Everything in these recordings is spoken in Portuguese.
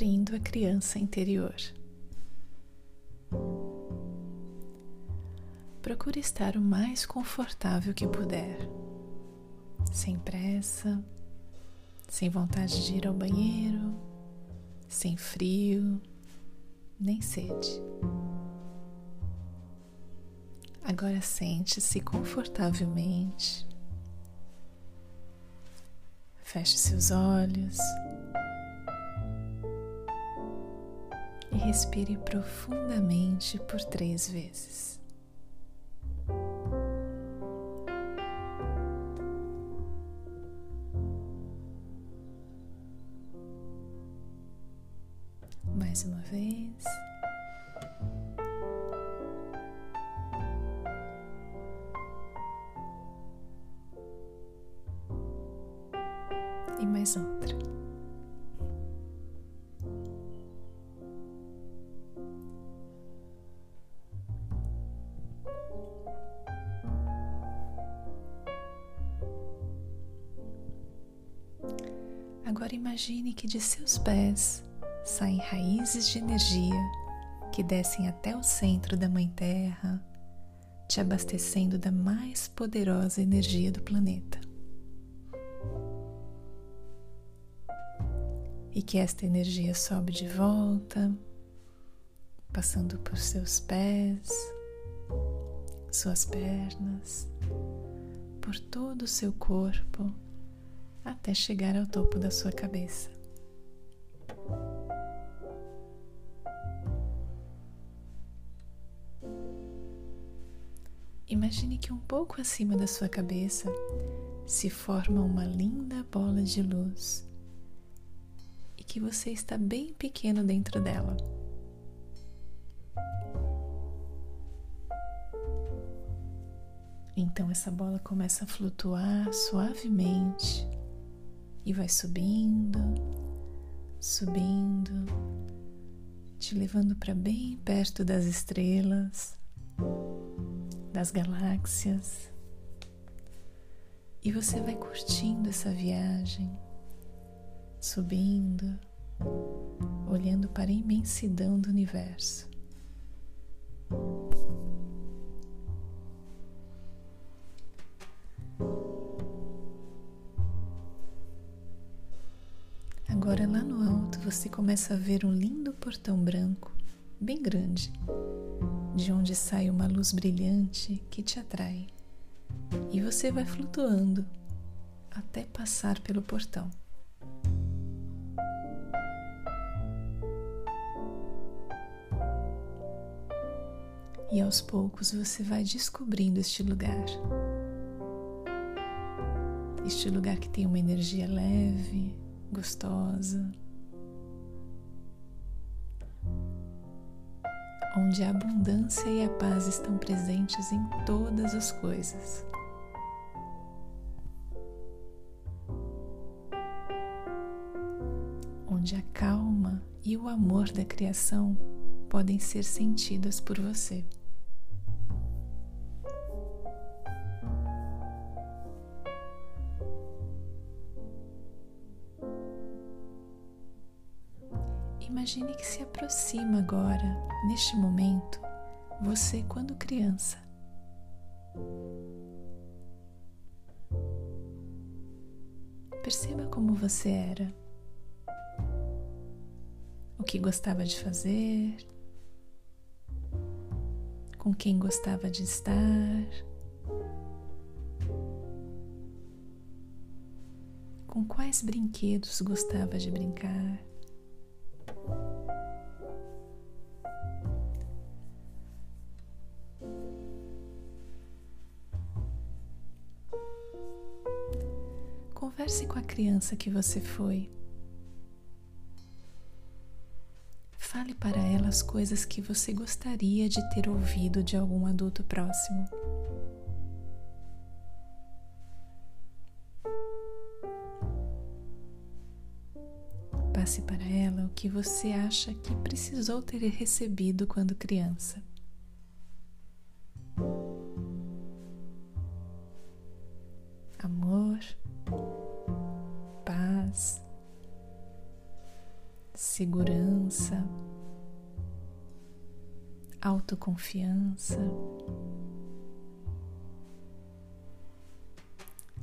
nutrindo a criança interior. Procure estar o mais confortável que puder, sem pressa, sem vontade de ir ao banheiro, sem frio, nem sede. Agora sente-se confortavelmente. Feche seus olhos e respire profundamente por três vezes. Mais uma vez. E mais outra. Agora imagine que de seus pés saem raízes de energia que descem até o centro da Mãe Terra, te abastecendo da mais poderosa energia do planeta. E que esta energia sobe de volta, passando por seus pés, suas pernas, por todo o seu corpo, até chegar ao topo da sua cabeça. Imagine que um pouco acima da sua cabeça se forma uma linda bola de luz e que você está bem pequeno dentro dela. Então essa bola começa a flutuar suavemente e vai subindo, subindo, te levando para bem perto das estrelas das galáxias. E você vai curtindo essa viagem, subindo, olhando para a imensidão do universo. Agora lá no alto você começa a ver um lindo portão branco, bem grande, de onde sai uma luz brilhante que te atrai. E você vai flutuando até passar pelo portão. E aos poucos você vai descobrindo este lugar. Este lugar que tem uma energia leve, gostosa, onde a abundância e a paz estão presentes em todas as coisas. Onde a calma e o amor da criação podem ser sentidas por você. Imagine que se aproxima agora, neste momento, você quando criança. Perceba como você era, o que gostava de fazer, com quem gostava de estar, com quais brinquedos gostava de brincar. Converse com a criança que você foi. Fale para ela as coisas que você gostaria de ter ouvido de algum adulto próximo. Passe para ela o que você acha que precisou ter recebido quando criança. Segurança, autoconfiança.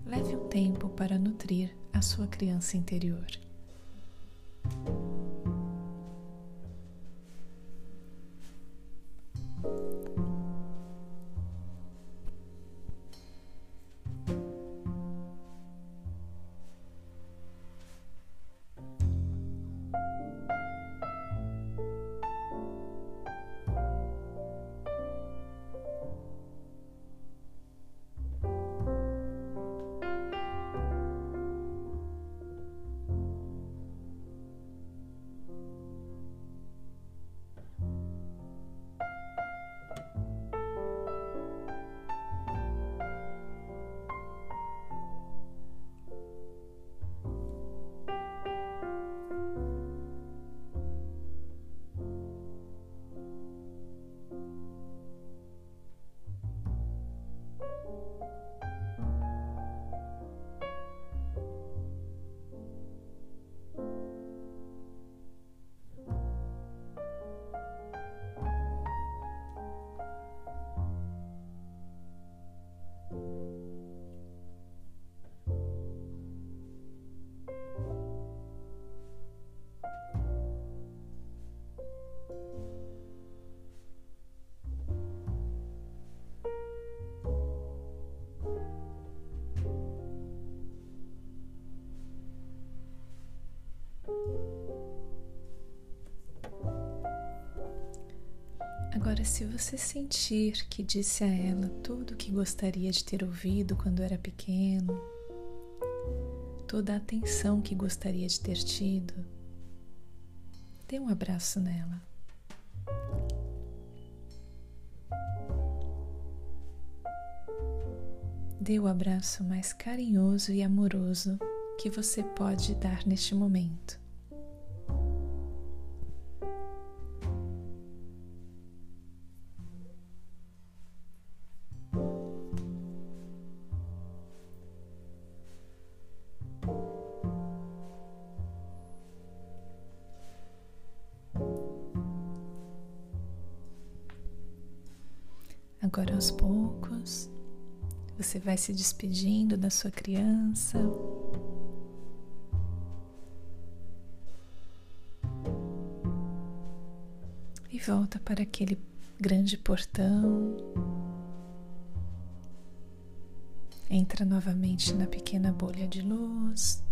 Leve um tempo para nutrir a sua criança interior. Agora, se você sentir que disse a ela tudo o que gostaria de ter ouvido quando era pequeno, toda a atenção que gostaria de ter tido, dê um abraço nela. Dê o abraço mais carinhoso e amoroso que você pode dar neste momento. Agora, aos poucos, você vai se despedindo da sua criança. E volta para aquele grande portão. Entra novamente na pequena bolha de luz.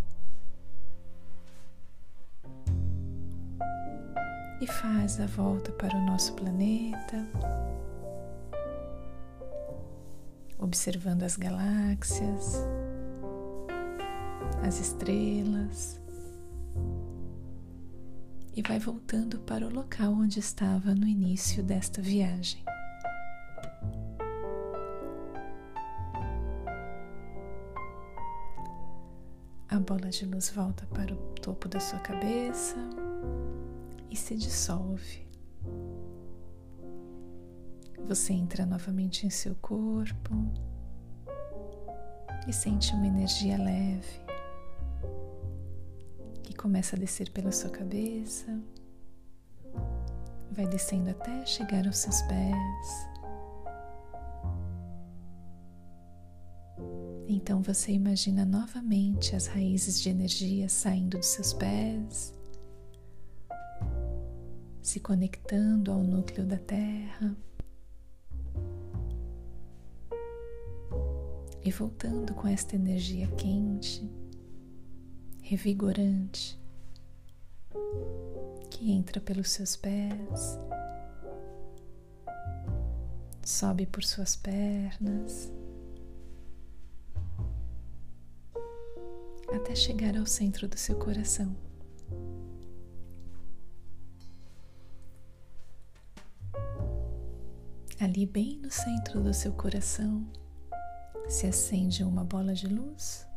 E faz a volta para o nosso planeta observando as galáxias, as estrelas, e vai voltando para o local onde estava no início desta viagem. A bola de luz volta para o topo da sua cabeça e se dissolve. Você entra novamente em seu corpo e sente uma energia leve que começa a descer pela sua cabeça, vai descendo até chegar aos seus pés. Então você imagina novamente as raízes de energia saindo dos seus pés, se conectando ao núcleo da Terra. E voltando com esta energia quente, revigorante, que entra pelos seus pés, sobe por suas pernas, até chegar ao centro do seu coração. Ali, bem no centro do seu coração, se acende uma bola de luz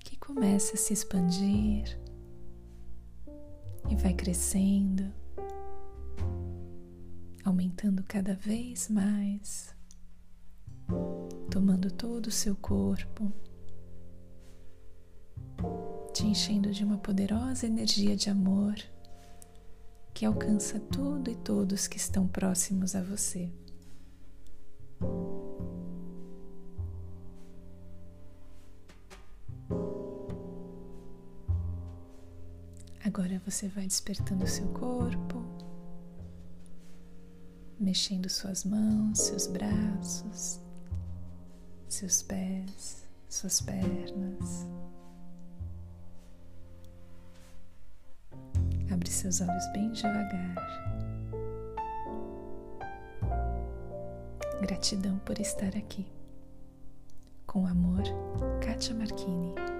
que começa a se expandir e vai crescendo, aumentando cada vez mais, tomando todo o seu corpo te enchendo de uma poderosa energia de amor que alcança tudo e todos que estão próximos a você. Agora você vai despertando seu corpo, mexendo suas mãos, seus braços, seus pés, suas pernas. Abre seus olhos bem devagar. Gratidão por estar aqui. Com amor, Kátia Marchini.